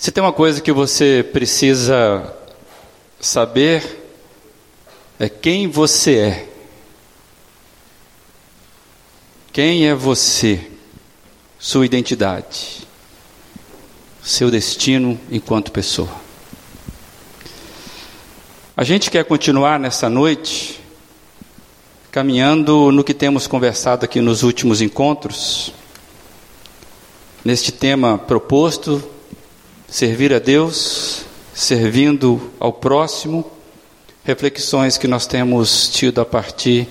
Se tem uma coisa que você precisa saber, é quem você é. Quem é você? Sua identidade. Seu destino enquanto pessoa. A gente quer continuar nessa noite caminhando no que temos conversado aqui nos últimos encontros, neste tema proposto servir a Deus, servindo ao próximo, reflexões que nós temos tido a partir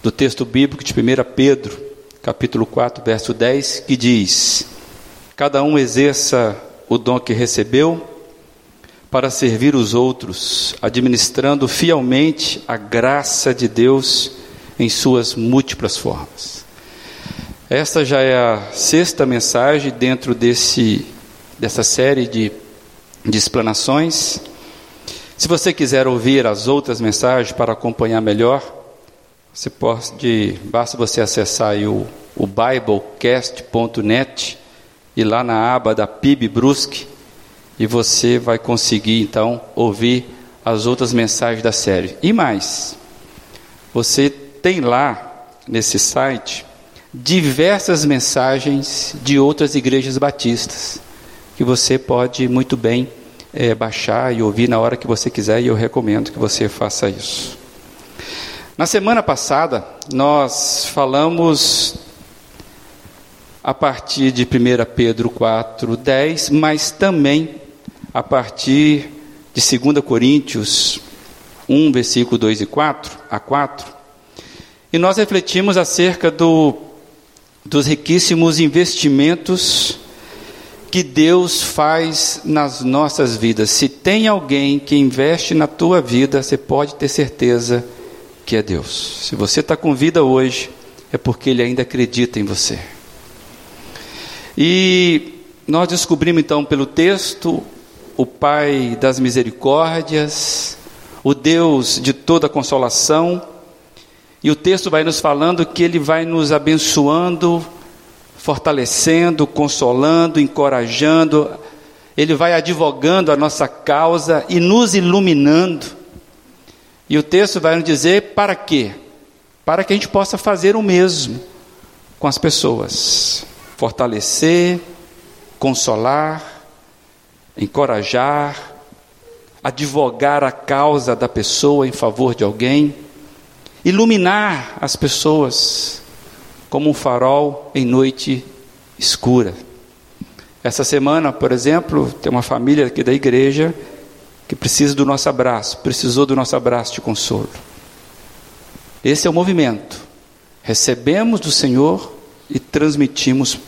do texto bíblico de 1 Pedro, capítulo 4, verso 10, que diz: Cada um exerça o dom que recebeu para servir os outros, administrando fielmente a graça de Deus em suas múltiplas formas. Esta já é a sexta mensagem dentro desse dessa série de, de explanações. Se você quiser ouvir as outras mensagens para acompanhar melhor, você pode, basta você acessar o, o biblecast.net e lá na aba da PIB Brusque e você vai conseguir então ouvir as outras mensagens da série. E mais, você tem lá nesse site diversas mensagens de outras igrejas batistas que você pode muito bem é, baixar e ouvir na hora que você quiser, e eu recomendo que você faça isso. Na semana passada, nós falamos a partir de 1 Pedro 4, 10, mas também a partir de 2 Coríntios 1, versículo 2 e 4, a 4, e nós refletimos acerca do, dos riquíssimos investimentos que Deus faz nas nossas vidas. Se tem alguém que investe na tua vida, você pode ter certeza que é Deus. Se você está com vida hoje, é porque Ele ainda acredita em você. E nós descobrimos então pelo texto o Pai das misericórdias, o Deus de toda consolação, e o texto vai nos falando que Ele vai nos abençoando fortalecendo, consolando, encorajando, ele vai advogando a nossa causa e nos iluminando. E o texto vai nos dizer para quê? Para que a gente possa fazer o mesmo com as pessoas. Fortalecer, consolar, encorajar, advogar a causa da pessoa em favor de alguém, iluminar as pessoas como um farol em noite escura. Essa semana, por exemplo, tem uma família aqui da igreja que precisa do nosso abraço, precisou do nosso abraço de consolo. Esse é o movimento. Recebemos do Senhor e transmitimos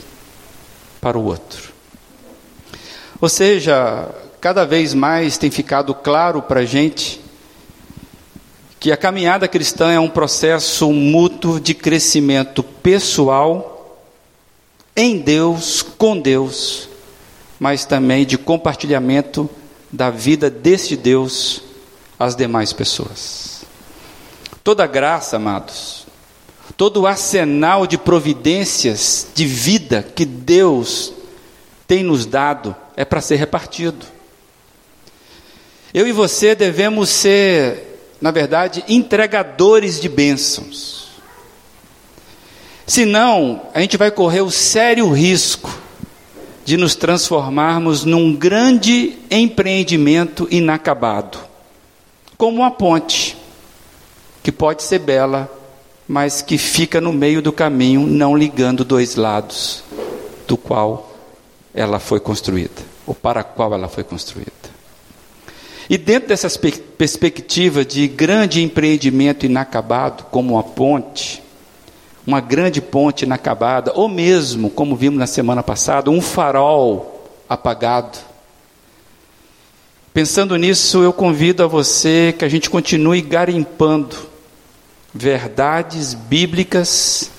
para o outro. Ou seja, cada vez mais tem ficado claro para a gente que a caminhada cristã é um processo mútuo de crescimento pessoal em Deus, com Deus, mas também de compartilhamento da vida deste Deus às demais pessoas. Toda graça, amados, todo o arsenal de providências de vida que Deus tem nos dado é para ser repartido. Eu e você devemos ser na verdade, entregadores de bênçãos. Senão, a gente vai correr o sério risco de nos transformarmos num grande empreendimento inacabado, como uma ponte, que pode ser bela, mas que fica no meio do caminho, não ligando dois lados do qual ela foi construída, ou para qual ela foi construída. E dentro dessa perspectiva de grande empreendimento inacabado, como uma ponte, uma grande ponte inacabada, ou mesmo, como vimos na semana passada, um farol apagado. Pensando nisso, eu convido a você que a gente continue garimpando verdades bíblicas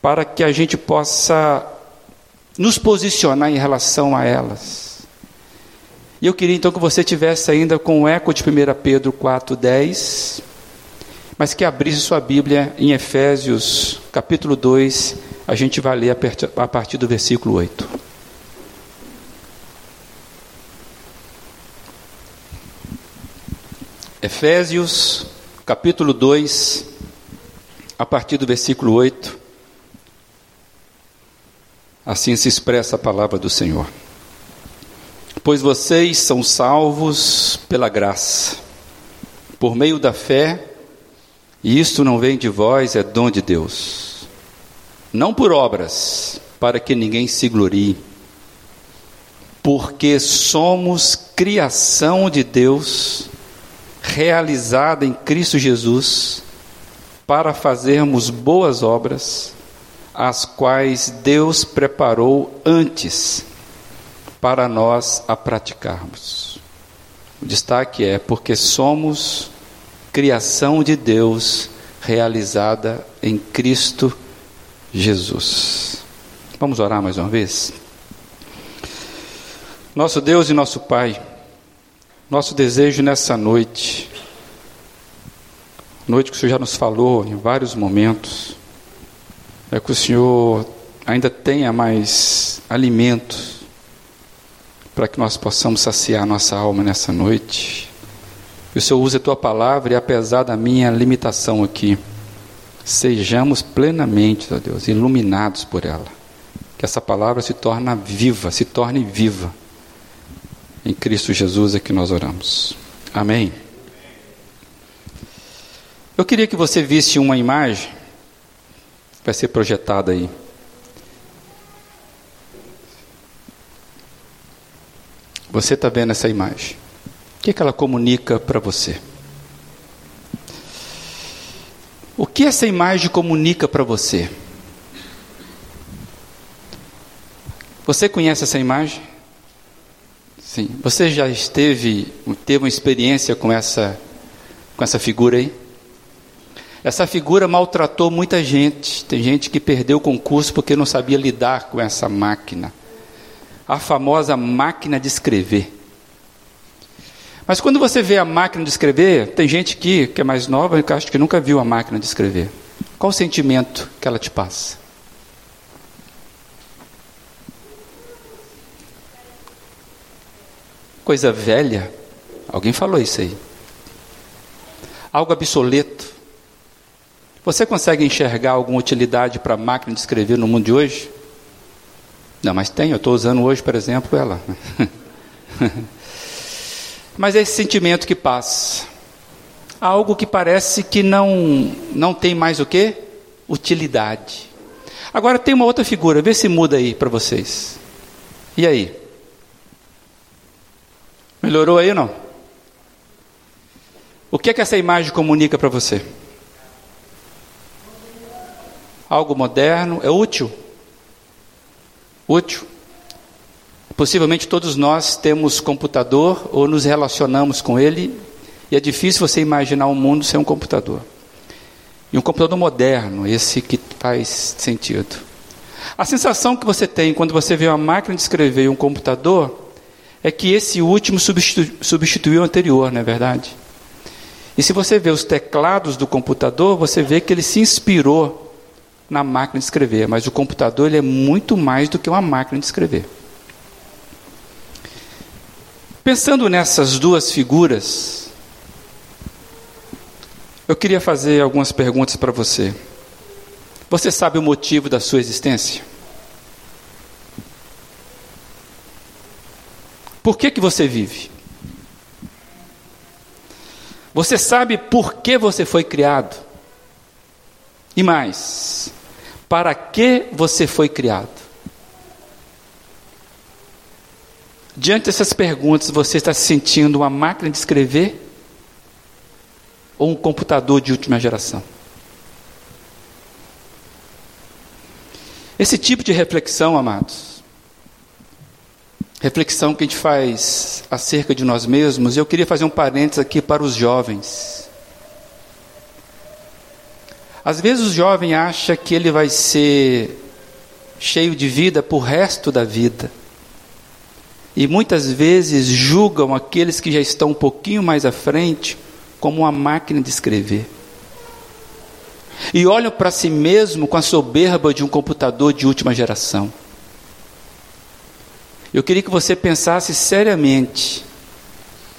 para que a gente possa nos posicionar em relação a elas. E eu queria então que você tivesse ainda com o eco de 1 Pedro 4:10, mas que abrisse sua Bíblia em Efésios, capítulo 2, a gente vai ler a partir do versículo 8. Efésios, capítulo 2, a partir do versículo 8. Assim se expressa a palavra do Senhor. Pois vocês são salvos pela graça, por meio da fé, e isto não vem de vós, é dom de Deus. Não por obras, para que ninguém se glorie, porque somos criação de Deus realizada em Cristo Jesus, para fazermos boas obras, as quais Deus preparou antes para nós a praticarmos. O destaque é porque somos criação de Deus realizada em Cristo Jesus. Vamos orar mais uma vez? Nosso Deus e nosso Pai, nosso desejo nessa noite, noite que o Senhor já nos falou em vários momentos, é que o Senhor ainda tenha mais alimentos para que nós possamos saciar nossa alma nessa noite. Que o Senhor use a tua palavra e apesar da minha limitação aqui, sejamos plenamente, ó Deus, iluminados por ela. Que essa palavra se torne viva, se torne viva em Cristo Jesus é que nós oramos. Amém. Eu queria que você visse uma imagem, vai ser projetada aí. Você está vendo essa imagem? O que, que ela comunica para você? O que essa imagem comunica para você? Você conhece essa imagem? Sim. Você já esteve, teve uma experiência com essa, com essa figura aí? Essa figura maltratou muita gente. Tem gente que perdeu o concurso porque não sabia lidar com essa máquina. A famosa máquina de escrever. Mas quando você vê a máquina de escrever, tem gente aqui que é mais nova que acho que nunca viu a máquina de escrever. Qual o sentimento que ela te passa? Coisa velha. Alguém falou isso aí. Algo obsoleto. Você consegue enxergar alguma utilidade para a máquina de escrever no mundo de hoje? Não, mas tem. Eu estou usando hoje, por exemplo, ela. mas é esse sentimento que passa. Algo que parece que não, não tem mais o que? Utilidade. Agora tem uma outra figura, vê se muda aí para vocês. E aí? Melhorou aí ou não? O que é que essa imagem comunica para você? Algo moderno, é útil? Útil. Possivelmente todos nós temos computador ou nos relacionamos com ele, e é difícil você imaginar um mundo sem um computador. E um computador moderno, esse que faz sentido. A sensação que você tem quando você vê uma máquina de escrever e um computador é que esse último substitu substituiu o anterior, não é verdade? E se você vê os teclados do computador, você vê que ele se inspirou na máquina de escrever, mas o computador ele é muito mais do que uma máquina de escrever. Pensando nessas duas figuras, eu queria fazer algumas perguntas para você. Você sabe o motivo da sua existência? Por que, que você vive? Você sabe por que você foi criado? E mais, para que você foi criado? Diante dessas perguntas, você está se sentindo uma máquina de escrever ou um computador de última geração? Esse tipo de reflexão, amados, reflexão que a gente faz acerca de nós mesmos, eu queria fazer um parênteses aqui para os jovens. Às vezes o jovem acha que ele vai ser cheio de vida por resto da vida. E muitas vezes julgam aqueles que já estão um pouquinho mais à frente como uma máquina de escrever. E olham para si mesmo com a soberba de um computador de última geração. Eu queria que você pensasse seriamente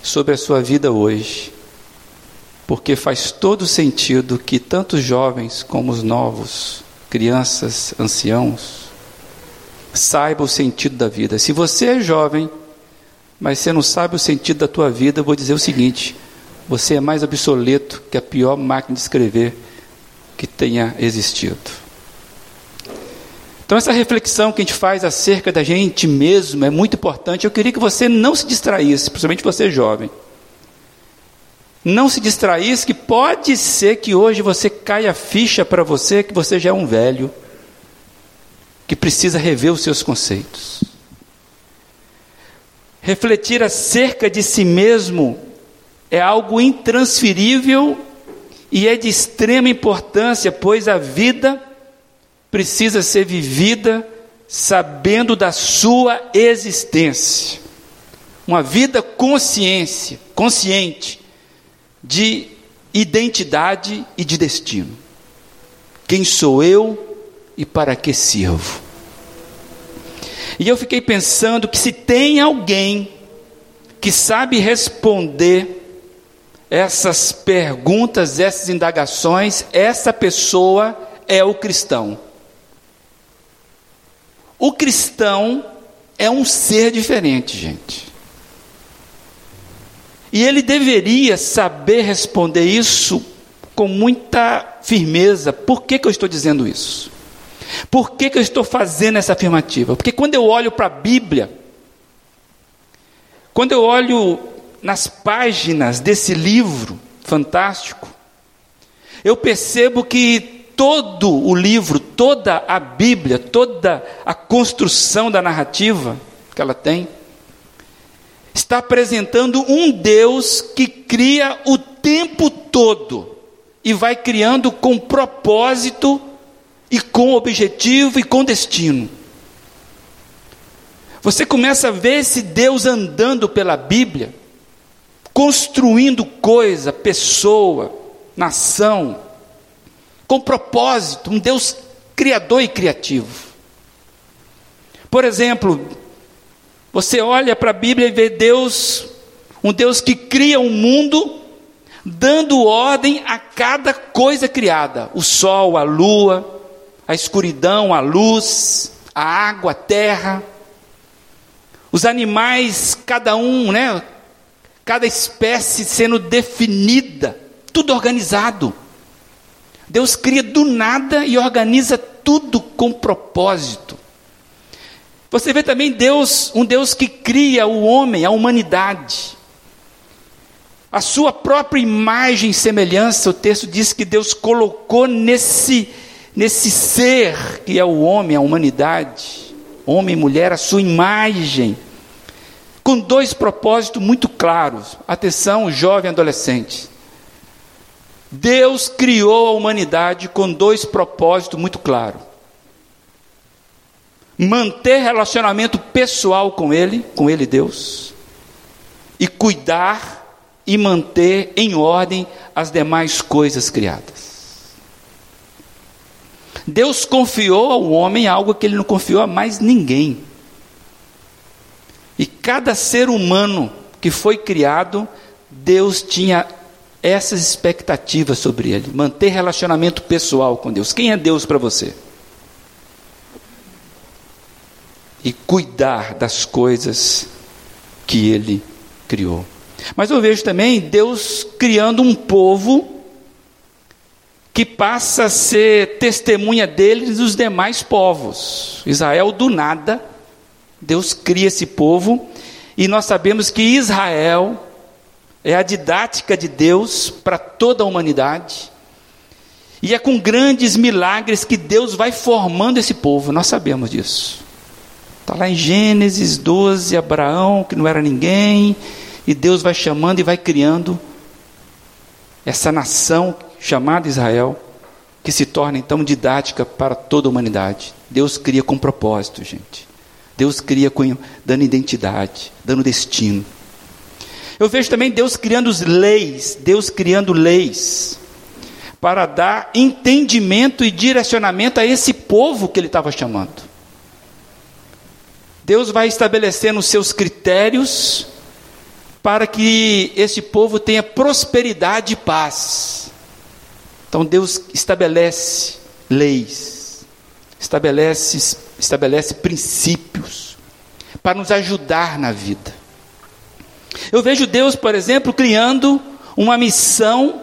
sobre a sua vida hoje. Porque faz todo sentido que tanto os jovens como os novos, crianças, anciãos, saibam o sentido da vida. Se você é jovem, mas você não sabe o sentido da tua vida, eu vou dizer o seguinte: você é mais obsoleto que a pior máquina de escrever que tenha existido. Então, essa reflexão que a gente faz acerca da gente mesmo é muito importante. Eu queria que você não se distraísse, principalmente você jovem. Não se distraísse, que pode ser que hoje você caia ficha para você que você já é um velho, que precisa rever os seus conceitos. Refletir acerca de si mesmo é algo intransferível e é de extrema importância, pois a vida precisa ser vivida sabendo da sua existência. Uma vida consciência, consciente de identidade e de destino. Quem sou eu e para que sirvo? E eu fiquei pensando que se tem alguém que sabe responder essas perguntas, essas indagações, essa pessoa é o cristão. O cristão é um ser diferente, gente. E ele deveria saber responder isso com muita firmeza. Por que, que eu estou dizendo isso? Por que, que eu estou fazendo essa afirmativa? Porque quando eu olho para a Bíblia, quando eu olho nas páginas desse livro fantástico, eu percebo que todo o livro, toda a Bíblia, toda a construção da narrativa que ela tem, está apresentando um Deus que cria o tempo todo e vai criando com propósito e com objetivo e com destino. Você começa a ver esse Deus andando pela Bíblia construindo coisa, pessoa, nação, com propósito, um Deus criador e criativo. Por exemplo, você olha para a Bíblia e vê Deus, um Deus que cria um mundo, dando ordem a cada coisa criada: o sol, a lua, a escuridão, a luz, a água, a terra. Os animais, cada um, né, cada espécie sendo definida, tudo organizado. Deus cria do nada e organiza tudo com propósito. Você vê também Deus, um Deus que cria o homem, a humanidade. A sua própria imagem e semelhança, o texto diz que Deus colocou nesse, nesse ser que é o homem, a humanidade, homem e mulher, a sua imagem com dois propósitos muito claros. Atenção, jovem adolescente. Deus criou a humanidade com dois propósitos muito claros: manter relacionamento pessoal com Ele, com Ele Deus, e cuidar e manter em ordem as demais coisas criadas. Deus confiou ao homem algo que ele não confiou a mais ninguém. E cada ser humano que foi criado, Deus tinha essas expectativas sobre ele, manter relacionamento pessoal com Deus. Quem é Deus para você? E cuidar das coisas que ele criou. Mas eu vejo também Deus criando um povo que passa a ser testemunha dele dos demais povos. Israel do nada Deus cria esse povo e nós sabemos que Israel é a didática de Deus para toda a humanidade. E é com grandes milagres que Deus vai formando esse povo, nós sabemos disso. Está lá em Gênesis 12, Abraão, que não era ninguém, e Deus vai chamando e vai criando essa nação chamada Israel, que se torna então didática para toda a humanidade. Deus cria com propósito, gente. Deus cria dando identidade, dando destino. Eu vejo também Deus criando leis, Deus criando leis para dar entendimento e direcionamento a esse povo que ele estava chamando. Deus vai estabelecendo seus critérios para que este povo tenha prosperidade e paz. Então Deus estabelece leis, estabelece, estabelece princípios para nos ajudar na vida. Eu vejo Deus, por exemplo, criando uma missão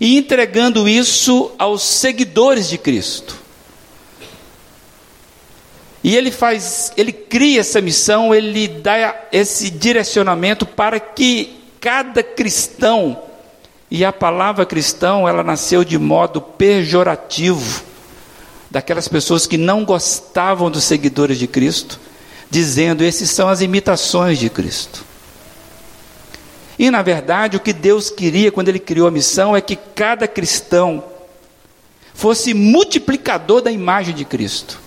e entregando isso aos seguidores de Cristo. E ele faz, ele cria essa missão, ele dá esse direcionamento para que cada cristão, e a palavra cristão, ela nasceu de modo pejorativo, daquelas pessoas que não gostavam dos seguidores de Cristo, dizendo: esses são as imitações de Cristo. E na verdade, o que Deus queria quando Ele criou a missão é que cada cristão fosse multiplicador da imagem de Cristo,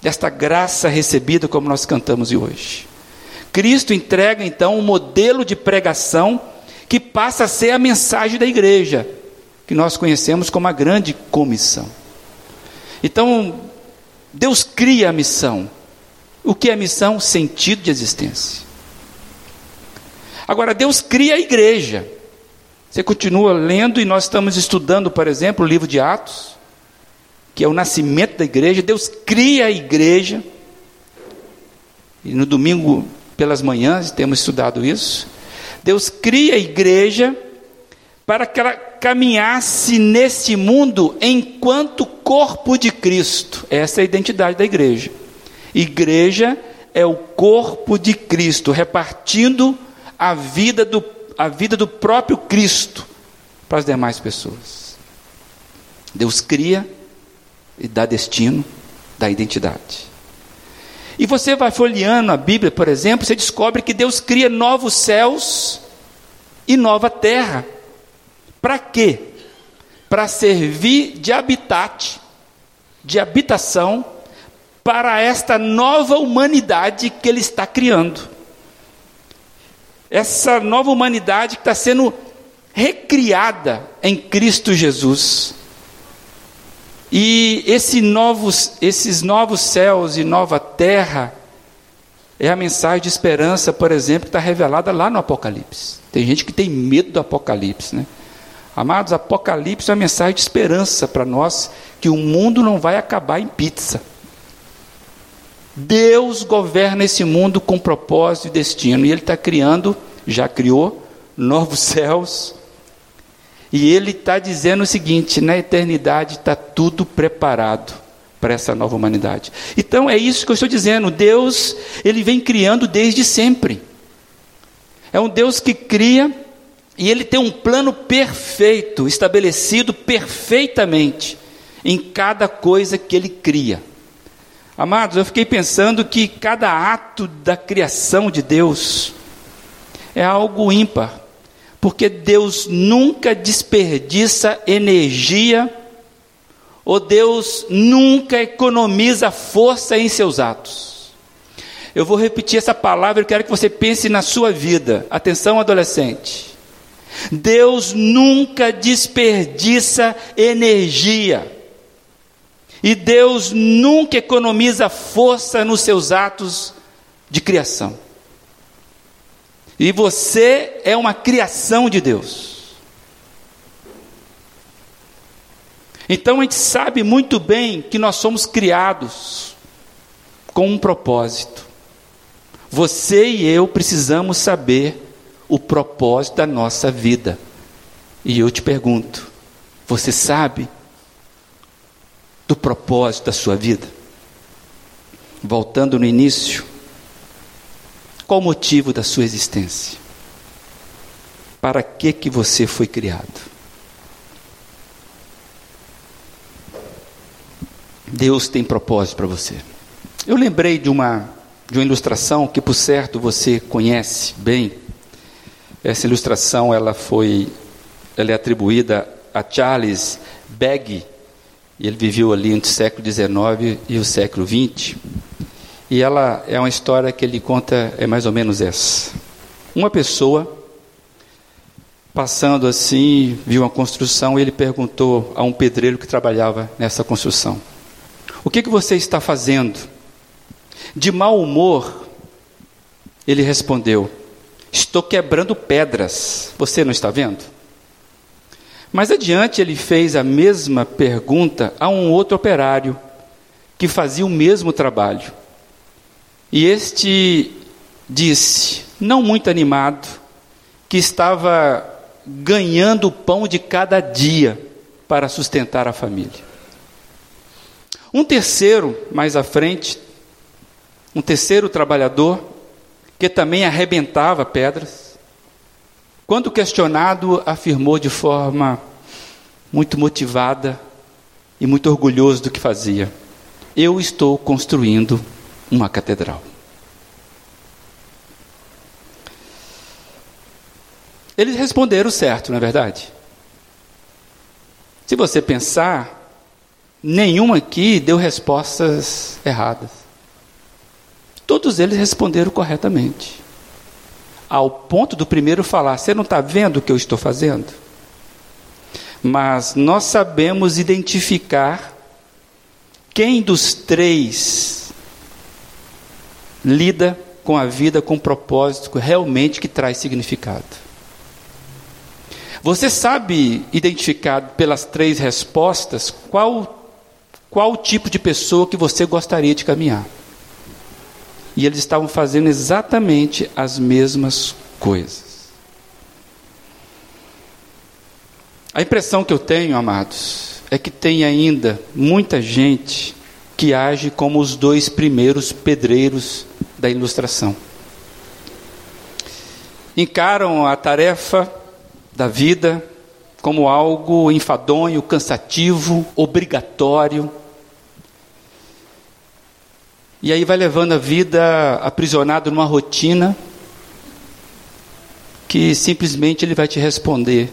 desta graça recebida, como nós cantamos hoje. Cristo entrega então um modelo de pregação que passa a ser a mensagem da igreja, que nós conhecemos como a grande comissão. Então, Deus cria a missão. O que é missão? Sentido de existência. Agora, Deus cria a igreja. Você continua lendo e nós estamos estudando, por exemplo, o livro de Atos, que é o nascimento da igreja. Deus cria a igreja. E no domingo pelas manhãs temos estudado isso. Deus cria a igreja para que ela caminhasse nesse mundo enquanto corpo de Cristo. Essa é a identidade da igreja. Igreja é o corpo de Cristo, repartindo a vida do, a vida do próprio Cristo para as demais pessoas. Deus cria e dá destino, dá identidade. E você vai folheando a Bíblia, por exemplo, você descobre que Deus cria novos céus e nova terra. Para quê? Para servir de habitat, de habitação para esta nova humanidade que Ele está criando essa nova humanidade que está sendo recriada em Cristo Jesus. E esse novos, esses novos céus e nova terra é a mensagem de esperança, por exemplo, que está revelada lá no Apocalipse. Tem gente que tem medo do Apocalipse, né? Amados, Apocalipse é uma mensagem de esperança para nós que o mundo não vai acabar em pizza. Deus governa esse mundo com propósito e destino, e Ele está criando, já criou, novos céus, e Ele está dizendo o seguinte: na eternidade está tudo preparado para essa nova humanidade. Então é isso que eu estou dizendo. Deus, Ele vem criando desde sempre. É um Deus que cria e Ele tem um plano perfeito, estabelecido perfeitamente em cada coisa que Ele cria. Amados, eu fiquei pensando que cada ato da criação de Deus é algo ímpar, porque Deus nunca desperdiça energia, ou Deus nunca economiza força em seus atos. Eu vou repetir essa palavra, eu quero que você pense na sua vida. Atenção, adolescente. Deus nunca desperdiça energia. E Deus nunca economiza força nos seus atos de criação. E você é uma criação de Deus. Então a gente sabe muito bem que nós somos criados com um propósito. Você e eu precisamos saber o propósito da nossa vida. E eu te pergunto: você sabe do propósito da sua vida? Voltando no início, qual o motivo da sua existência? Para que que você foi criado? Deus tem propósito para você. Eu lembrei de uma de uma ilustração que por certo você conhece bem. Essa ilustração ela foi ela é atribuída a Charles Begg, ele viveu ali entre o século XIX e o século XX. E ela é uma história que ele conta, é mais ou menos essa. Uma pessoa, passando assim, viu uma construção e ele perguntou a um pedreiro que trabalhava nessa construção: O que, que você está fazendo? De mau humor, ele respondeu: Estou quebrando pedras. Você não está vendo? Mais adiante, ele fez a mesma pergunta a um outro operário que fazia o mesmo trabalho. E este disse, não muito animado, que estava ganhando o pão de cada dia para sustentar a família. Um terceiro, mais à frente, um terceiro trabalhador, que também arrebentava pedras, quando questionado, afirmou de forma muito motivada e muito orgulhoso do que fazia: Eu estou construindo uma catedral. Eles responderam certo, não é verdade? Se você pensar, nenhum aqui deu respostas erradas. Todos eles responderam corretamente. Ao ponto do primeiro falar: Você não está vendo o que eu estou fazendo? Mas nós sabemos identificar quem dos três lida com a vida com propósito realmente que traz significado. Você sabe identificar pelas três respostas qual, qual tipo de pessoa que você gostaria de caminhar. E eles estavam fazendo exatamente as mesmas coisas. A impressão que eu tenho, amados, é que tem ainda muita gente que age como os dois primeiros pedreiros da ilustração. Encaram a tarefa da vida como algo enfadonho, cansativo, obrigatório. E aí vai levando a vida aprisionado numa rotina que simplesmente ele vai te responder: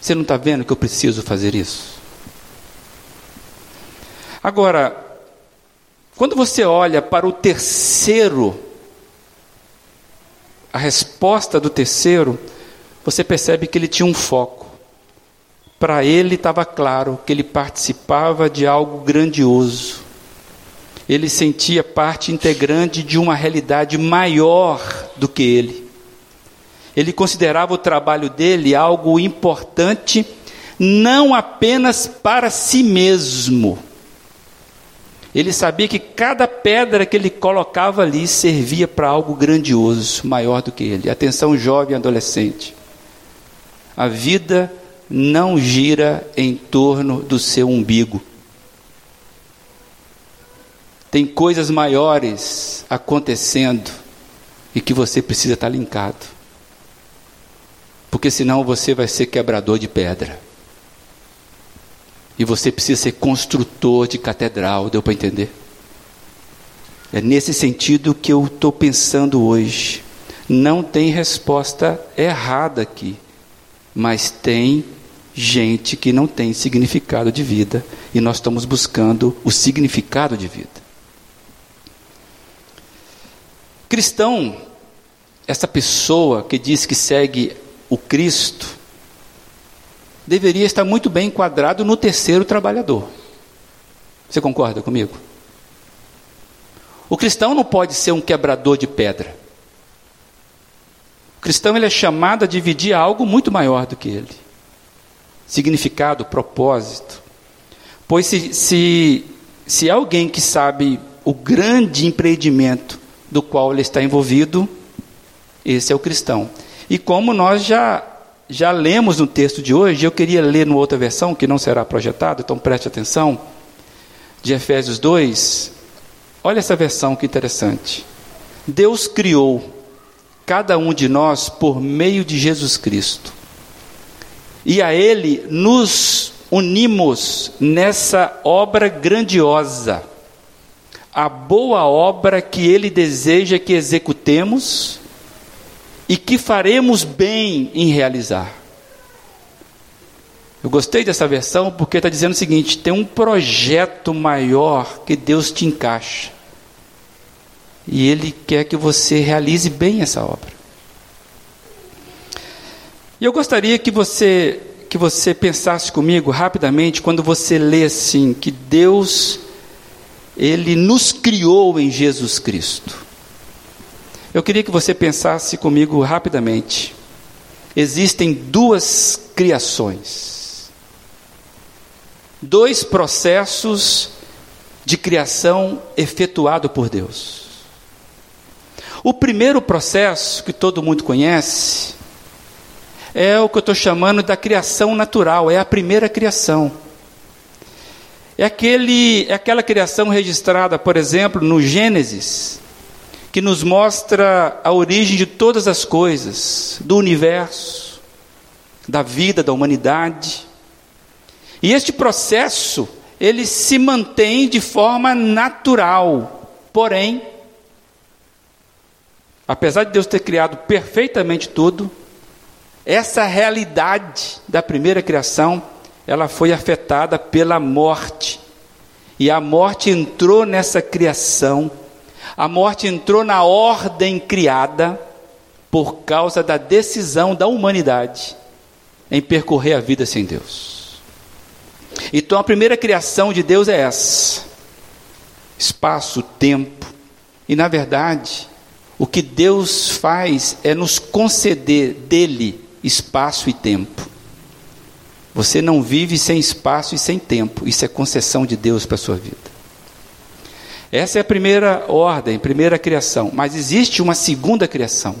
Você não está vendo que eu preciso fazer isso? Agora, quando você olha para o terceiro, a resposta do terceiro, você percebe que ele tinha um foco. Para ele estava claro que ele participava de algo grandioso. Ele sentia parte integrante de uma realidade maior do que ele. Ele considerava o trabalho dele algo importante, não apenas para si mesmo. Ele sabia que cada pedra que ele colocava ali servia para algo grandioso, maior do que ele. Atenção, jovem e adolescente. A vida não gira em torno do seu umbigo. Tem coisas maiores acontecendo e que você precisa estar linkado. Porque senão você vai ser quebrador de pedra. E você precisa ser construtor de catedral, deu para entender? É nesse sentido que eu estou pensando hoje. Não tem resposta errada aqui mas tem gente que não tem significado de vida e nós estamos buscando o significado de vida. Cristão, essa pessoa que diz que segue o Cristo, deveria estar muito bem enquadrado no terceiro trabalhador. Você concorda comigo? O cristão não pode ser um quebrador de pedra. O cristão ele é chamado a dividir algo muito maior do que ele. Significado, propósito. Pois se, se, se alguém que sabe o grande empreendimento do qual ele está envolvido, esse é o cristão. E como nós já, já lemos no texto de hoje, eu queria ler numa outra versão, que não será projetada, então preste atenção, de Efésios 2. Olha essa versão que interessante. Deus criou cada um de nós por meio de Jesus Cristo. E a Ele nos unimos nessa obra grandiosa, a boa obra que Ele deseja que executemos e que faremos bem em realizar. Eu gostei dessa versão porque está dizendo o seguinte: tem um projeto maior que Deus te encaixa e Ele quer que você realize bem essa obra. E eu gostaria que você que você pensasse comigo rapidamente quando você lê assim que Deus ele nos criou em Jesus Cristo. Eu queria que você pensasse comigo rapidamente. Existem duas criações, dois processos de criação efetuado por Deus. O primeiro processo, que todo mundo conhece, é o que eu estou chamando da criação natural, é a primeira criação. É, aquele, é aquela criação registrada, por exemplo, no Gênesis, que nos mostra a origem de todas as coisas, do universo, da vida, da humanidade. E este processo, ele se mantém de forma natural, porém, apesar de Deus ter criado perfeitamente tudo, essa realidade da primeira criação ela foi afetada pela morte. E a morte entrou nessa criação, a morte entrou na ordem criada por causa da decisão da humanidade em percorrer a vida sem Deus. Então a primeira criação de Deus é essa: espaço, tempo. E na verdade, o que Deus faz é nos conceder dele espaço e tempo. Você não vive sem espaço e sem tempo. Isso é concessão de Deus para a sua vida. Essa é a primeira ordem, primeira criação. Mas existe uma segunda criação,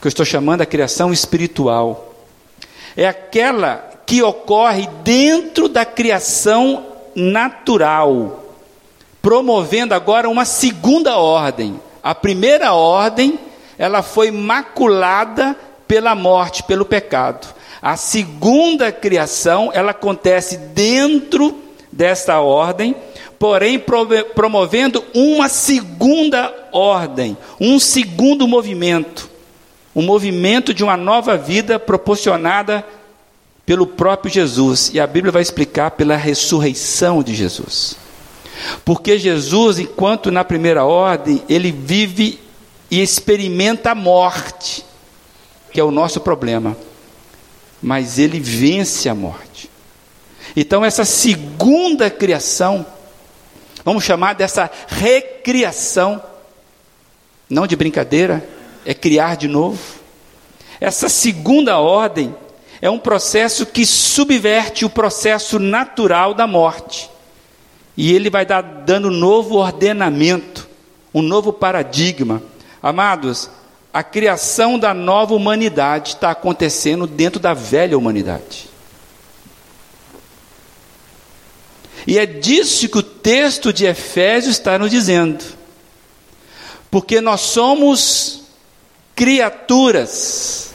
que eu estou chamando a criação espiritual. É aquela que ocorre dentro da criação natural, promovendo agora uma segunda ordem. A primeira ordem, ela foi maculada pela morte, pelo pecado. A segunda criação, ela acontece dentro desta ordem, porém promovendo uma segunda ordem, um segundo movimento, um movimento de uma nova vida proporcionada pelo próprio Jesus. E a Bíblia vai explicar pela ressurreição de Jesus. Porque Jesus, enquanto na primeira ordem, ele vive e experimenta a morte, que é o nosso problema mas ele vence a morte. Então, essa segunda criação, vamos chamar dessa recriação, não de brincadeira, é criar de novo. Essa segunda ordem é um processo que subverte o processo natural da morte. E ele vai dar dando novo ordenamento, um novo paradigma. Amados, a criação da nova humanidade está acontecendo dentro da velha humanidade. E é disso que o texto de Efésios está nos dizendo. Porque nós somos criaturas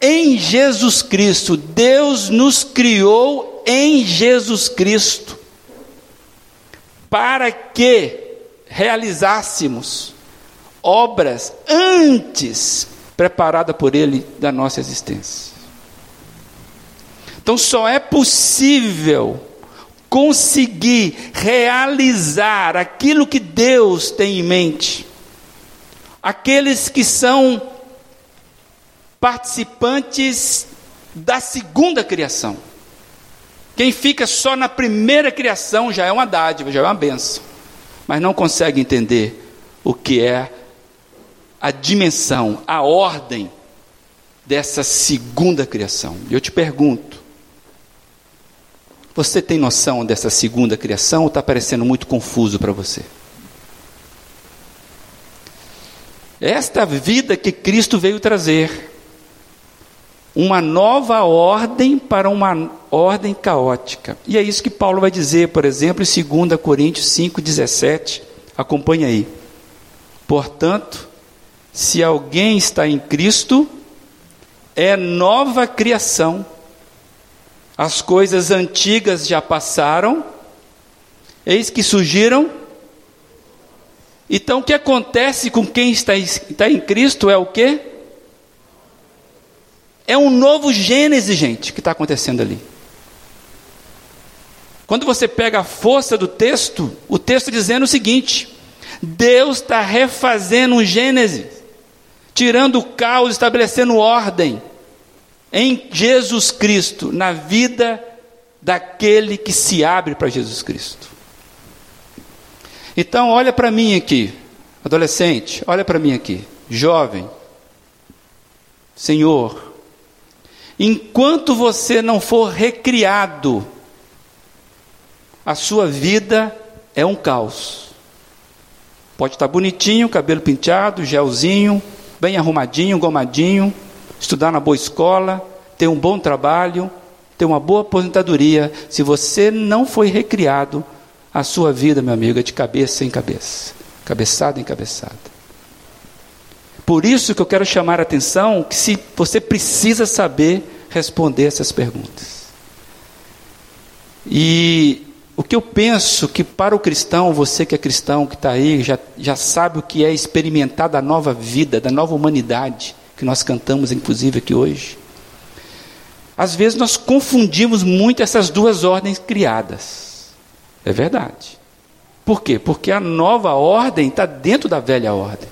em Jesus Cristo. Deus nos criou em Jesus Cristo para que realizássemos obras antes preparada por Ele da nossa existência. Então só é possível conseguir realizar aquilo que Deus tem em mente. Aqueles que são participantes da segunda criação. Quem fica só na primeira criação já é uma dádiva, já é uma benção, mas não consegue entender o que é a dimensão, a ordem dessa segunda criação. Eu te pergunto: você tem noção dessa segunda criação ou está parecendo muito confuso para você? Esta vida que Cristo veio trazer, uma nova ordem para uma ordem caótica. E é isso que Paulo vai dizer, por exemplo, em 2 Coríntios 5,17. Acompanhe aí. Portanto, se alguém está em Cristo, é nova criação. As coisas antigas já passaram, eis que surgiram. Então, o que acontece com quem está, está em Cristo é o que? É um novo Gênesis, gente, que está acontecendo ali. Quando você pega a força do texto, o texto dizendo o seguinte: Deus está refazendo um Gênesis tirando o caos, estabelecendo ordem em Jesus Cristo, na vida daquele que se abre para Jesus Cristo. Então, olha para mim aqui, adolescente, olha para mim aqui. jovem, Senhor, enquanto você não for recriado, a sua vida é um caos. Pode estar bonitinho, cabelo penteado, gelzinho, bem arrumadinho, gomadinho, estudar na boa escola, ter um bom trabalho, ter uma boa aposentadoria. Se você não foi recriado, a sua vida, meu amigo, é de cabeça em cabeça, cabeçada em cabeçada. Por isso que eu quero chamar a atenção que se você precisa saber responder essas perguntas. E o que eu penso que para o cristão, você que é cristão, que está aí, já, já sabe o que é experimentar da nova vida, da nova humanidade, que nós cantamos inclusive aqui hoje. Às vezes nós confundimos muito essas duas ordens criadas. É verdade. Por quê? Porque a nova ordem está dentro da velha ordem.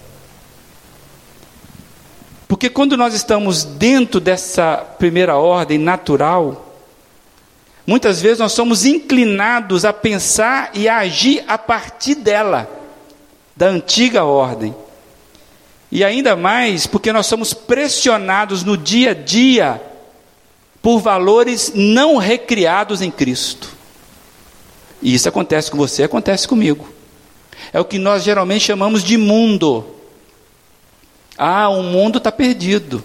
Porque quando nós estamos dentro dessa primeira ordem natural, muitas vezes nós somos inclinados a pensar e a agir a partir dela, da antiga ordem. E ainda mais porque nós somos pressionados no dia a dia por valores não recriados em Cristo. E isso acontece com você, acontece comigo. É o que nós geralmente chamamos de mundo. Ah, o mundo está perdido.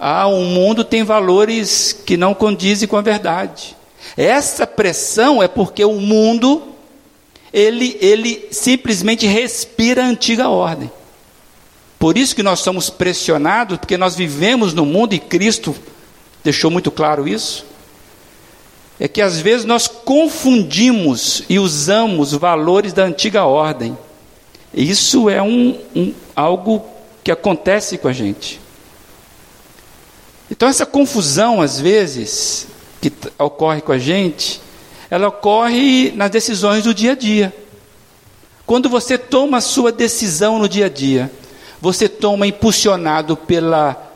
Ah, o mundo tem valores que não condizem com a verdade. Essa pressão é porque o mundo ele, ele simplesmente respira a antiga ordem. Por isso que nós somos pressionados, porque nós vivemos no mundo e Cristo deixou muito claro isso. É que às vezes nós confundimos e usamos valores da antiga ordem. Isso é um, um algo que acontece com a gente. Então, essa confusão, às vezes, que ocorre com a gente, ela ocorre nas decisões do dia a dia. Quando você toma a sua decisão no dia a dia, você toma impulsionado pela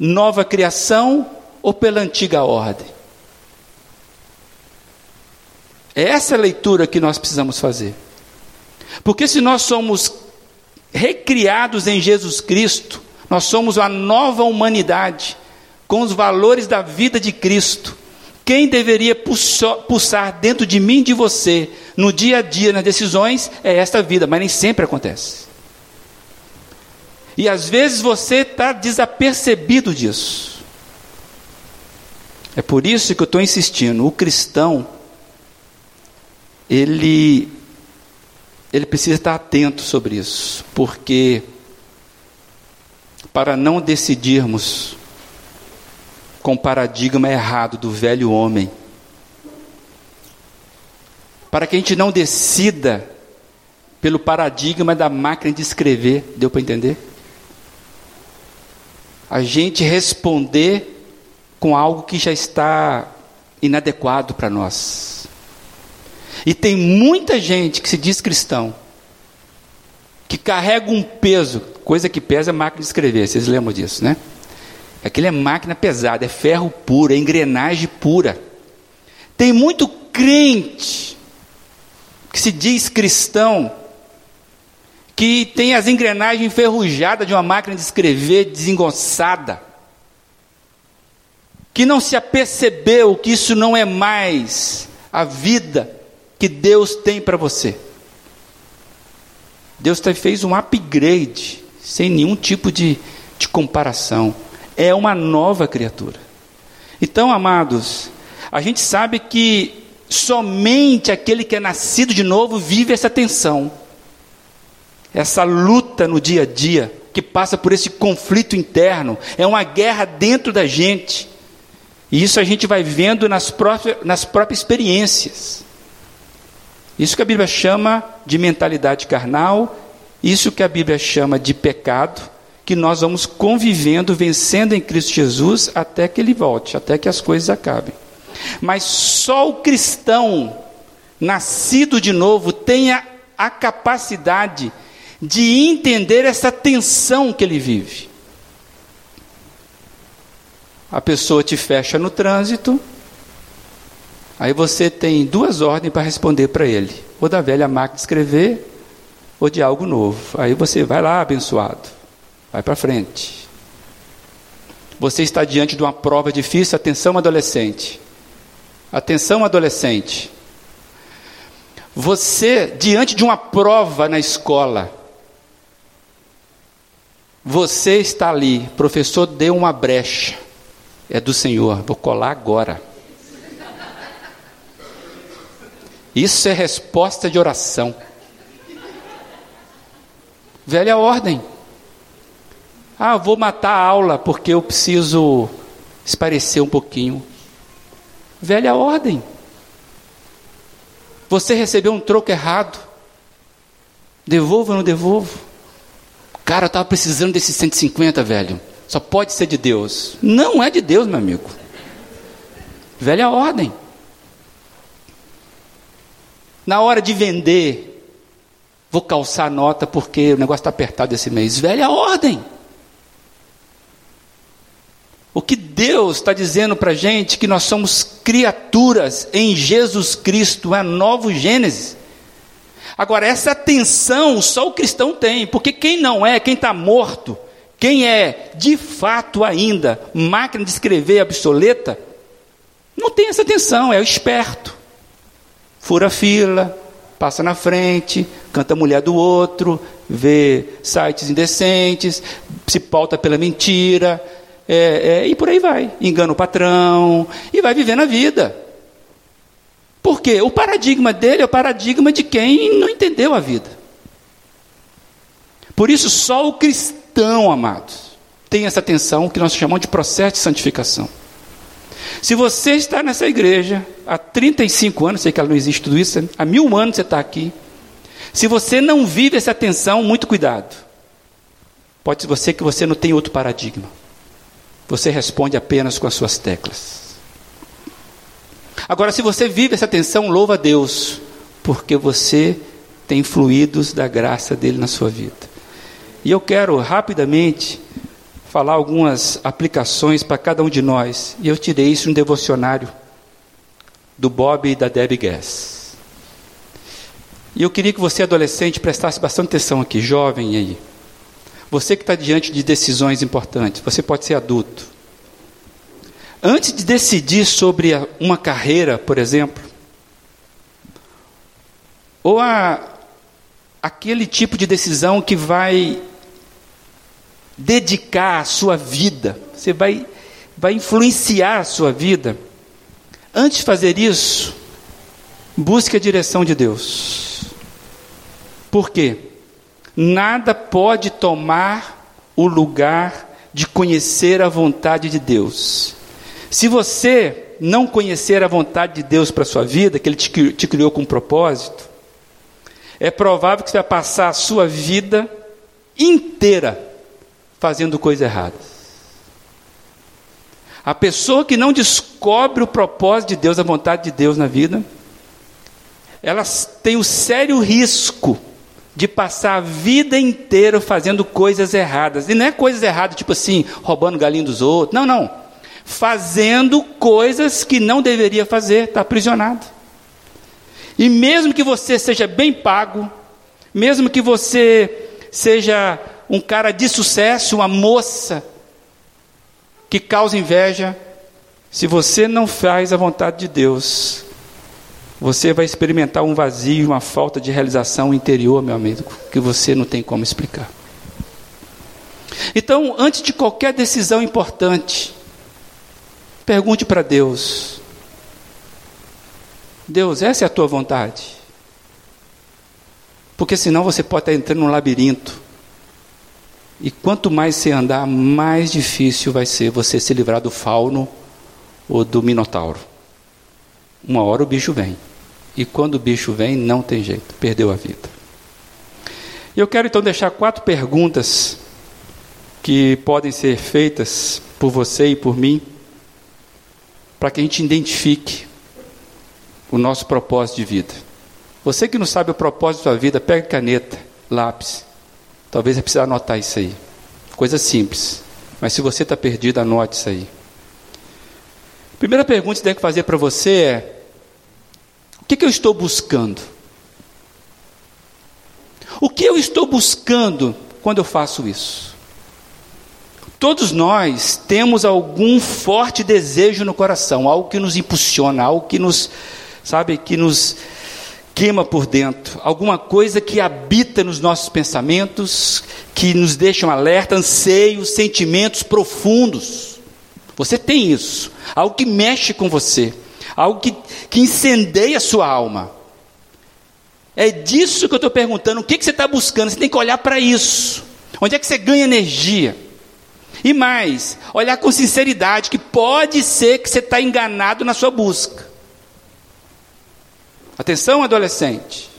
nova criação ou pela antiga ordem? É essa leitura que nós precisamos fazer. Porque se nós somos recriados em Jesus Cristo, nós somos a nova humanidade, com os valores da vida de Cristo. Quem deveria pulsar dentro de mim e de você, no dia a dia, nas decisões, é esta vida, mas nem sempre acontece. E às vezes você está desapercebido disso. É por isso que eu estou insistindo: o cristão, ele ele precisa estar atento sobre isso, porque para não decidirmos com o paradigma errado do velho homem, para que a gente não decida pelo paradigma da máquina de escrever, deu para entender? A gente responder com algo que já está inadequado para nós. E tem muita gente que se diz cristão, que carrega um peso, coisa que pesa é máquina de escrever, vocês lembram disso, né? Aquilo é máquina pesada, é ferro puro, é engrenagem pura. Tem muito crente que se diz cristão, que tem as engrenagens enferrujadas de uma máquina de escrever desengonçada, que não se apercebeu que isso não é mais a vida que Deus tem para você. Deus fez um upgrade, sem nenhum tipo de, de comparação. É uma nova criatura. Então, amados, a gente sabe que somente aquele que é nascido de novo vive essa tensão, essa luta no dia a dia, que passa por esse conflito interno, é uma guerra dentro da gente. E isso a gente vai vendo nas próprias, nas próprias experiências. Isso que a Bíblia chama de mentalidade carnal, isso que a Bíblia chama de pecado, que nós vamos convivendo, vencendo em Cristo Jesus até que ele volte, até que as coisas acabem. Mas só o cristão nascido de novo tem a, a capacidade de entender essa tensão que ele vive. A pessoa te fecha no trânsito, Aí você tem duas ordens para responder para ele: ou da velha máquina de escrever, ou de algo novo. Aí você vai lá, abençoado. vai para frente. Você está diante de uma prova difícil, atenção adolescente. Atenção adolescente. Você diante de uma prova na escola, você está ali, professor deu uma brecha. É do Senhor, vou colar agora. Isso é resposta de oração. Velha ordem. Ah, vou matar a aula porque eu preciso esparecer um pouquinho. Velha ordem. Você recebeu um troco errado. Devolvo ou não devolvo? Cara, eu estava precisando desses 150, velho. Só pode ser de Deus. Não é de Deus, meu amigo. Velha ordem. Na hora de vender, vou calçar a nota porque o negócio está apertado esse mês. Velha ordem. O que Deus está dizendo para a gente que nós somos criaturas em Jesus Cristo, é novo Gênesis. Agora, essa atenção só o cristão tem, porque quem não é, quem está morto, quem é de fato ainda máquina de escrever obsoleta, não tem essa atenção, é o esperto. Fura fila, passa na frente, canta a mulher do outro, vê sites indecentes, se pauta pela mentira, é, é, e por aí vai. Engana o patrão, e vai vivendo a vida. Por quê? O paradigma dele é o paradigma de quem não entendeu a vida. Por isso, só o cristão, amados, tem essa atenção que nós chamamos de processo de santificação. Se você está nessa igreja há 35 anos, sei que ela não existe tudo isso, há mil anos você está aqui. Se você não vive essa atenção, muito cuidado. Pode ser você que você não tem outro paradigma. Você responde apenas com as suas teclas. Agora, se você vive essa tensão, louva a Deus, porque você tem fluidos da graça dele na sua vida. E eu quero rapidamente falar algumas aplicações para cada um de nós. E eu tirei isso no devocionário do Bob e da Debbie Guess. E eu queria que você, adolescente, prestasse bastante atenção aqui, jovem aí. Você que está diante de decisões importantes, você pode ser adulto. Antes de decidir sobre uma carreira, por exemplo, ou a, aquele tipo de decisão que vai dedicar a sua vida, você vai, vai influenciar a sua vida. Antes de fazer isso, busque a direção de Deus. Por quê? Nada pode tomar o lugar de conhecer a vontade de Deus. Se você não conhecer a vontade de Deus para a sua vida, que Ele te, te criou com um propósito, é provável que você vai passar a sua vida inteira fazendo coisas erradas. A pessoa que não descobre o propósito de Deus, a vontade de Deus na vida, elas têm o sério risco de passar a vida inteira fazendo coisas erradas. E não é coisas erradas, tipo assim, roubando galinho dos outros. Não, não fazendo coisas que não deveria fazer, está aprisionado. E mesmo que você seja bem pago, mesmo que você seja um cara de sucesso, uma moça que causa inveja, se você não faz a vontade de Deus, você vai experimentar um vazio, uma falta de realização interior, meu amigo, que você não tem como explicar. Então, antes de qualquer decisão importante, Pergunte para Deus: Deus, essa é a tua vontade? Porque senão você pode estar entrando num labirinto. E quanto mais você andar, mais difícil vai ser você se livrar do fauno ou do minotauro. Uma hora o bicho vem. E quando o bicho vem, não tem jeito, perdeu a vida. Eu quero então deixar quatro perguntas que podem ser feitas por você e por mim para que a gente identifique o nosso propósito de vida. Você que não sabe o propósito da sua vida, pega caneta, lápis. Talvez você precise anotar isso aí. Coisa simples. Mas se você está perdido, anote isso aí. Primeira pergunta que você tem que fazer para você é: o que, que eu estou buscando? O que eu estou buscando quando eu faço isso? Todos nós temos algum forte desejo no coração, algo que nos impulsiona, algo que nos, sabe, que nos queima por dentro, alguma coisa que habita nos nossos pensamentos, que nos deixam alerta, anseios, sentimentos profundos. Você tem isso, algo que mexe com você, algo que, que incendeia a sua alma. É disso que eu estou perguntando, o que, que você está buscando? Você tem que olhar para isso. Onde é que você ganha energia? E mais, olhar com sinceridade, que pode ser que você está enganado na sua busca. Atenção, adolescente,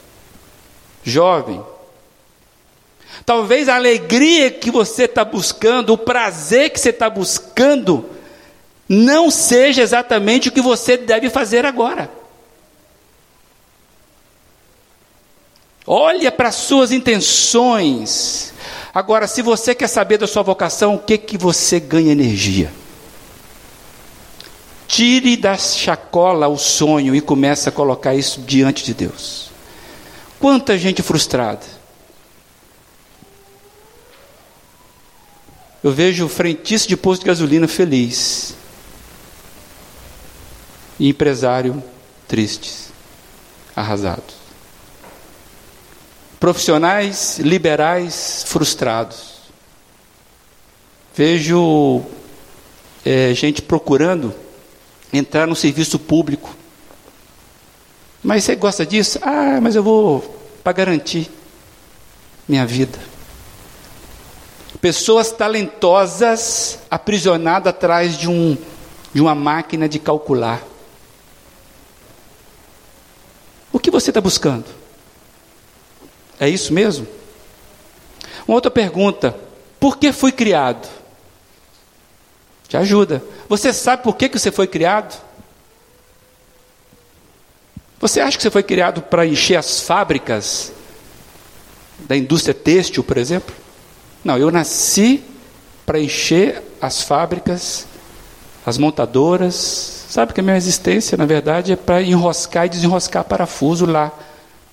jovem. Talvez a alegria que você está buscando, o prazer que você está buscando, não seja exatamente o que você deve fazer agora. Olha para as suas intenções. Agora, se você quer saber da sua vocação, o que que você ganha energia? Tire da chacola o sonho e comece a colocar isso diante de Deus. Quanta gente frustrada. Eu vejo frentista de posto de gasolina feliz. E empresário tristes, arrasados. Profissionais liberais frustrados. Vejo é, gente procurando entrar no serviço público. Mas você gosta disso? Ah, mas eu vou para garantir minha vida. Pessoas talentosas aprisionadas atrás de, um, de uma máquina de calcular. O que você está buscando? É isso mesmo? Uma outra pergunta: por que fui criado? Te ajuda. Você sabe por que, que você foi criado? Você acha que você foi criado para encher as fábricas da indústria têxtil, por exemplo? Não, eu nasci para encher as fábricas, as montadoras. Sabe que a minha existência, na verdade, é para enroscar e desenroscar parafuso lá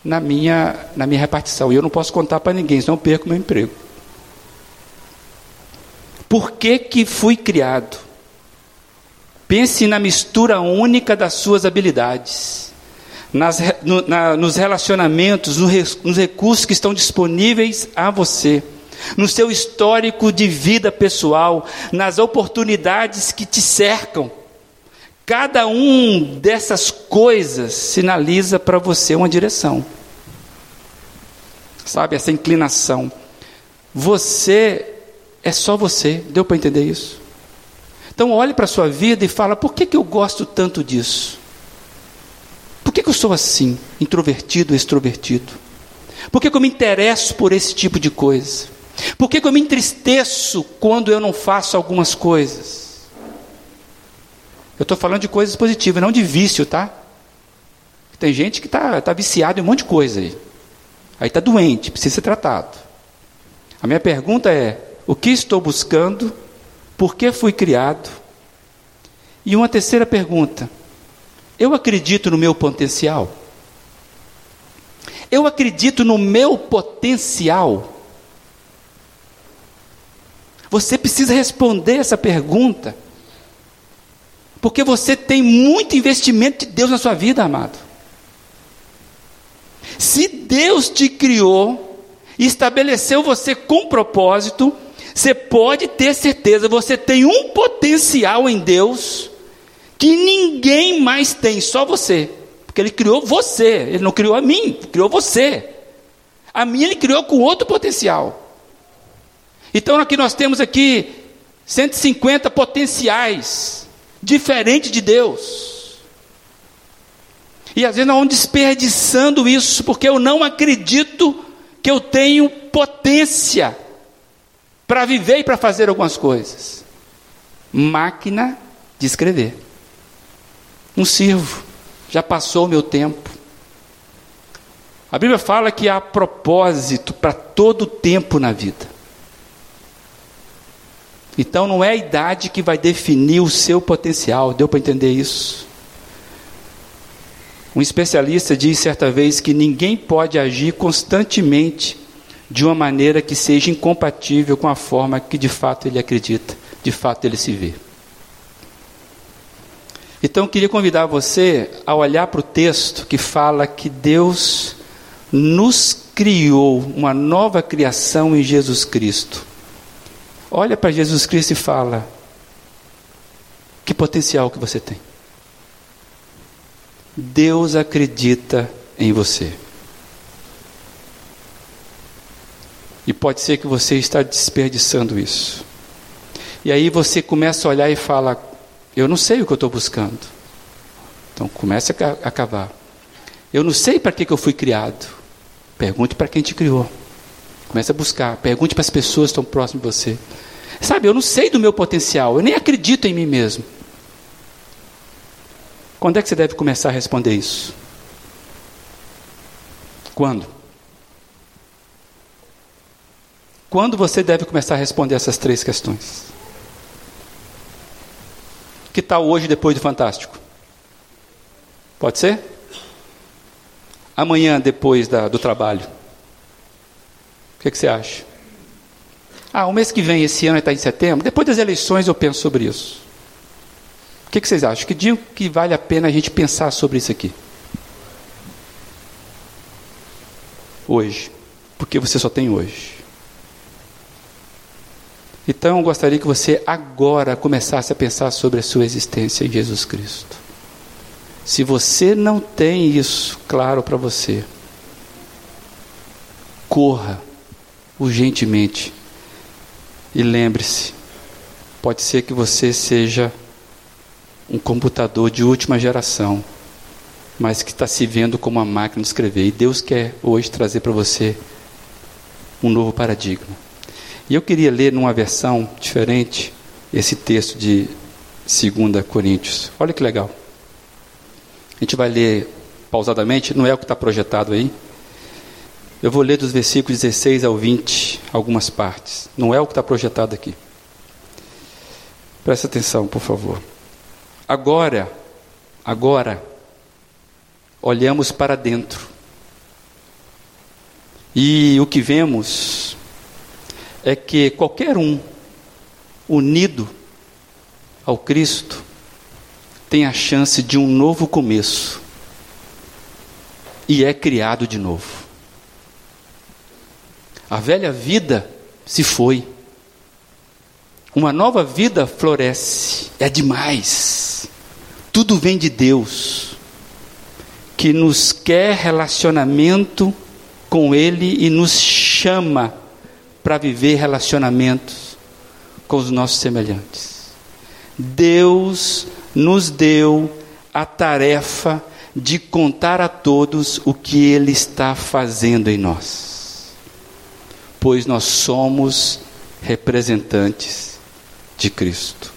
na minha, na minha repartição. E eu não posso contar para ninguém, senão eu perco meu emprego. Por que, que fui criado? Pense na mistura única das suas habilidades, nas, no, na, nos relacionamentos, no, nos recursos que estão disponíveis a você, no seu histórico de vida pessoal, nas oportunidades que te cercam. Cada um dessas coisas sinaliza para você uma direção. Sabe, essa inclinação. Você é só você. Deu para entender isso? Então olhe para a sua vida e fala: por que, que eu gosto tanto disso? Por que, que eu sou assim, introvertido, extrovertido? Por que, que eu me interesso por esse tipo de coisa? Por que, que eu me entristeço quando eu não faço algumas coisas? Eu estou falando de coisas positivas, não de vício, tá? Tem gente que está tá viciado em um monte de coisa aí. Aí está doente, precisa ser tratado. A minha pergunta é: o que estou buscando por que fui criado? E uma terceira pergunta: eu acredito no meu potencial? Eu acredito no meu potencial? Você precisa responder essa pergunta, porque você tem muito investimento de Deus na sua vida, amado. Se Deus te criou e estabeleceu você com propósito, você pode ter certeza, você tem um potencial em Deus que ninguém mais tem, só você. Porque Ele criou você, Ele não criou a mim, criou você. A mim Ele criou com outro potencial. Então aqui nós temos aqui 150 potenciais diferentes de Deus. E às vezes nós vamos desperdiçando isso, porque eu não acredito que eu tenho potência para viver e para fazer algumas coisas. Máquina de escrever. Não sirvo, já passou o meu tempo. A Bíblia fala que há propósito para todo tempo na vida. Então não é a idade que vai definir o seu potencial, deu para entender isso? Um especialista disse certa vez que ninguém pode agir constantemente de uma maneira que seja incompatível com a forma que de fato ele acredita, de fato ele se vê. Então eu queria convidar você a olhar para o texto que fala que Deus nos criou uma nova criação em Jesus Cristo. Olha para Jesus Cristo e fala: que potencial que você tem. Deus acredita em você. E pode ser que você está desperdiçando isso. E aí você começa a olhar e fala: Eu não sei o que eu estou buscando. Então comece a cavar. Eu não sei para que, que eu fui criado. Pergunte para quem te criou. Comece a buscar. Pergunte para as pessoas que estão próximas de você. Sabe, eu não sei do meu potencial. Eu nem acredito em mim mesmo. Quando é que você deve começar a responder isso? Quando? Quando você deve começar a responder essas três questões? Que tal hoje depois do Fantástico? Pode ser? Amanhã depois da, do trabalho? O que, que você acha? Ah, o mês que vem, esse ano está em setembro. Depois das eleições eu penso sobre isso. O que, que vocês acham? Que dia que vale a pena a gente pensar sobre isso aqui? Hoje. Porque você só tem hoje. Então eu gostaria que você agora começasse a pensar sobre a sua existência em Jesus Cristo. Se você não tem isso claro para você, corra urgentemente e lembre-se: pode ser que você seja um computador de última geração, mas que está se vendo como uma máquina de escrever. E Deus quer hoje trazer para você um novo paradigma. E eu queria ler numa versão diferente esse texto de 2 Coríntios. Olha que legal. A gente vai ler pausadamente, não é o que está projetado aí. Eu vou ler dos versículos 16 ao 20, algumas partes. Não é o que está projetado aqui. Presta atenção, por favor. Agora, agora, olhamos para dentro. E o que vemos é que qualquer um unido ao Cristo tem a chance de um novo começo e é criado de novo. A velha vida se foi. Uma nova vida floresce. É demais. Tudo vem de Deus, que nos quer relacionamento com Ele e nos chama para viver relacionamentos com os nossos semelhantes. Deus nos deu a tarefa de contar a todos o que Ele está fazendo em nós, pois nós somos representantes de Cristo.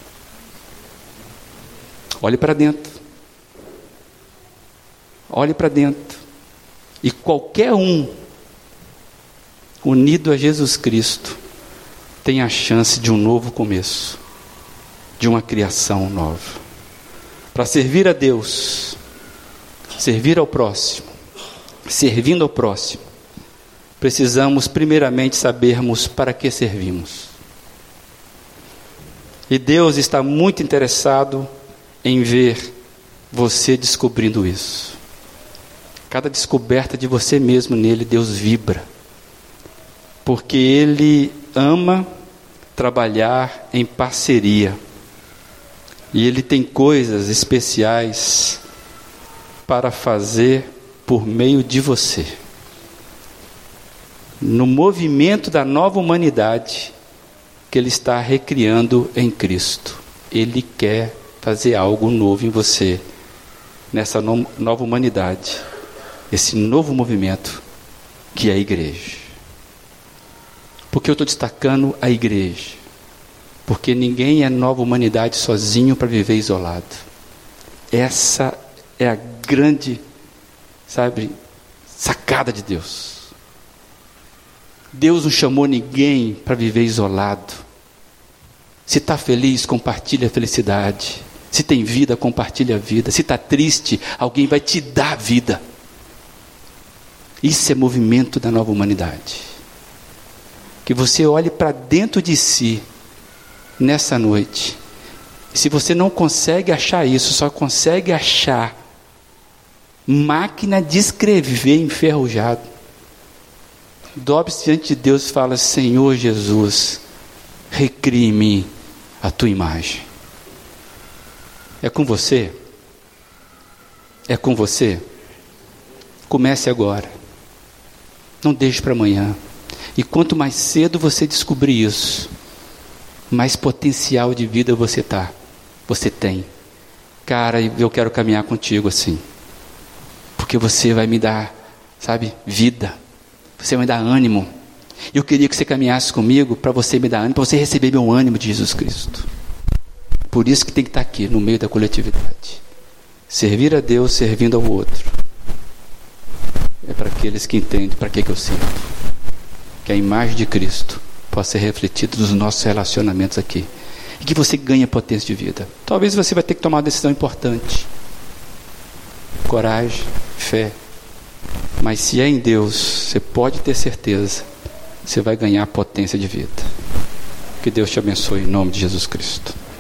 Olhe para dentro. Olhe para dentro. E qualquer um unido a Jesus Cristo, tem a chance de um novo começo, de uma criação nova. Para servir a Deus, servir ao próximo, servindo ao próximo, precisamos primeiramente sabermos para que servimos. E Deus está muito interessado em ver você descobrindo isso. Cada descoberta de você mesmo nele, Deus vibra porque ele ama trabalhar em parceria. E ele tem coisas especiais para fazer por meio de você. No movimento da nova humanidade que ele está recriando em Cristo. Ele quer fazer algo novo em você, nessa no nova humanidade, esse novo movimento que é a igreja. Porque eu estou destacando a igreja. Porque ninguém é nova humanidade sozinho para viver isolado. Essa é a grande, sabe, sacada de Deus. Deus não chamou ninguém para viver isolado. Se está feliz, compartilha a felicidade. Se tem vida, compartilha a vida. Se está triste, alguém vai te dar vida. Isso é movimento da nova humanidade. Que você olhe para dentro de si nessa noite. Se você não consegue achar isso, só consegue achar máquina de escrever enferrujado. Dobre-se diante de Deus e fala: Senhor Jesus, recrie em mim a tua imagem. É com você? É com você? Comece agora. Não deixe para amanhã. E quanto mais cedo você descobrir isso, mais potencial de vida você tá, você tem. Cara, eu quero caminhar contigo assim. Porque você vai me dar, sabe, vida. Você me dar ânimo. Eu queria que você caminhasse comigo para você me dar ânimo, para você receber meu ânimo de Jesus Cristo. Por isso que tem que estar tá aqui, no meio da coletividade. Servir a Deus servindo ao outro. É para aqueles que entendem para que, que eu sirvo. Que a imagem de Cristo possa ser refletida nos nossos relacionamentos aqui. E que você ganhe potência de vida. Talvez você vai ter que tomar uma decisão importante. Coragem, fé. Mas se é em Deus, você pode ter certeza, você vai ganhar potência de vida. Que Deus te abençoe em nome de Jesus Cristo.